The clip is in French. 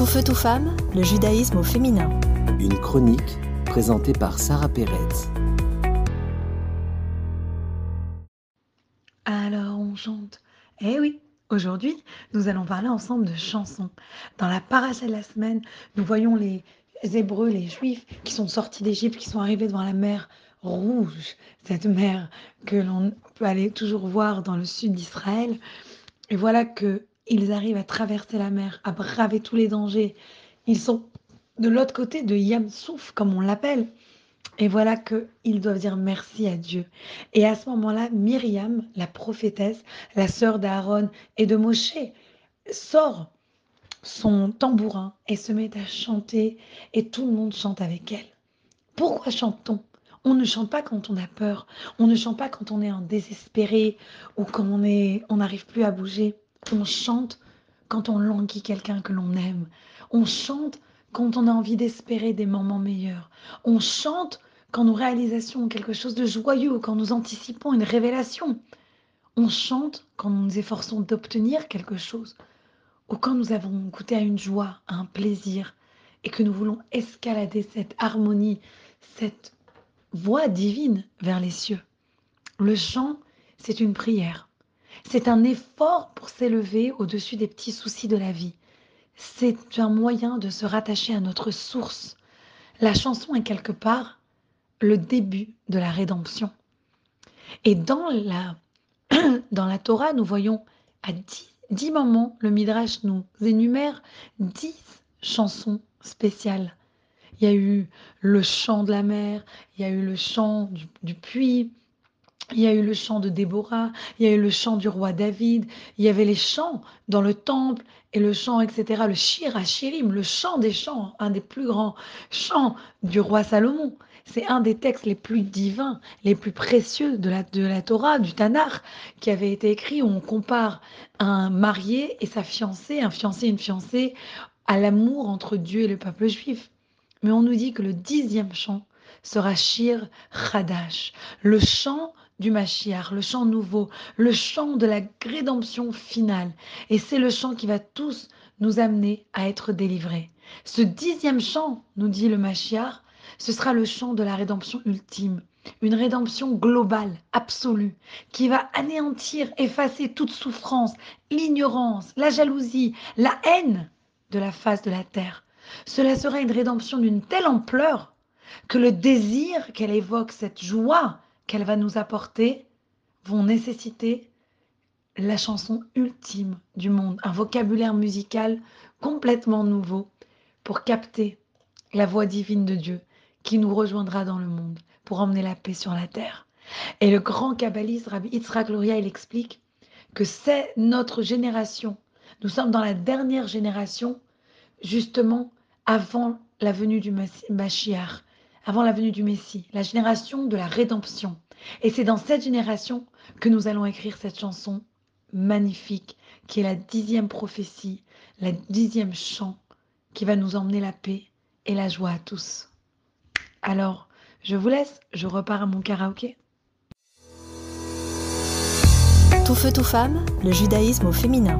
Tout feu, tout femme, le judaïsme au féminin. Une chronique présentée par Sarah Pérez. Alors on chante. Eh oui, aujourd'hui, nous allons parler ensemble de chansons. Dans la paracha de la semaine, nous voyons les Hébreux, les Juifs qui sont sortis d'Égypte, qui sont arrivés devant la mer rouge, cette mer que l'on peut aller toujours voir dans le sud d'Israël. Et voilà que ils arrivent à traverser la mer, à braver tous les dangers. Ils sont de l'autre côté de Yamsouf, comme on l'appelle. Et voilà qu'ils doivent dire merci à Dieu. Et à ce moment-là, Myriam, la prophétesse, la sœur d'Aaron et de Moshe, sort son tambourin et se met à chanter et tout le monde chante avec elle. Pourquoi chante-t-on? On ne chante pas quand on a peur, on ne chante pas quand on est en désespéré ou quand on on n'arrive plus à bouger. On chante quand on languit quelqu'un que l'on aime. On chante quand on a envie d'espérer des moments meilleurs. On chante quand nos réalisations ont quelque chose de joyeux, quand nous anticipons une révélation. On chante quand nous nous efforçons d'obtenir quelque chose, ou quand nous avons goûté à une joie, à un plaisir, et que nous voulons escalader cette harmonie, cette voie divine vers les cieux. Le chant, c'est une prière. C'est un effort pour s'élever au-dessus des petits soucis de la vie. C'est un moyen de se rattacher à notre source. La chanson est quelque part le début de la rédemption. Et dans la, dans la Torah, nous voyons à dix, dix moments, le Midrash nous énumère dix chansons spéciales. Il y a eu le chant de la mer, il y a eu le chant du, du puits, il y a eu le chant de Déborah, il y a eu le chant du roi David, il y avait les chants dans le temple et le chant, etc. Le shir Shirim, le chant des chants, un des plus grands chants du roi Salomon. C'est un des textes les plus divins, les plus précieux de la, de la Torah, du Tanakh, qui avait été écrit où on compare un marié et sa fiancée, un fiancé et une fiancée, à l'amour entre Dieu et le peuple juif. Mais on nous dit que le dixième chant sera Shir Hadash, le chant du Mashiach, le chant nouveau, le chant de la rédemption finale. Et c'est le chant qui va tous nous amener à être délivrés. Ce dixième chant, nous dit le Mashiach, ce sera le chant de la rédemption ultime, une rédemption globale, absolue, qui va anéantir, effacer toute souffrance, l'ignorance, la jalousie, la haine de la face de la terre. Cela sera une rédemption d'une telle ampleur que le désir qu'elle évoque, cette joie qu'elle va nous apporter, vont nécessiter la chanson ultime du monde, un vocabulaire musical complètement nouveau pour capter la voix divine de Dieu qui nous rejoindra dans le monde pour emmener la paix sur la terre. Et le grand kabbaliste Rabbi Yitzhak Luria, il explique que c'est notre génération. Nous sommes dans la dernière génération, justement avant la venue du Mashiach, avant la venue du Messie, la génération de la rédemption. Et c'est dans cette génération que nous allons écrire cette chanson magnifique, qui est la dixième prophétie, la dixième chant, qui va nous emmener la paix et la joie à tous. Alors, je vous laisse, je repars à mon karaoké. Tout feu, tout femme, le judaïsme au féminin.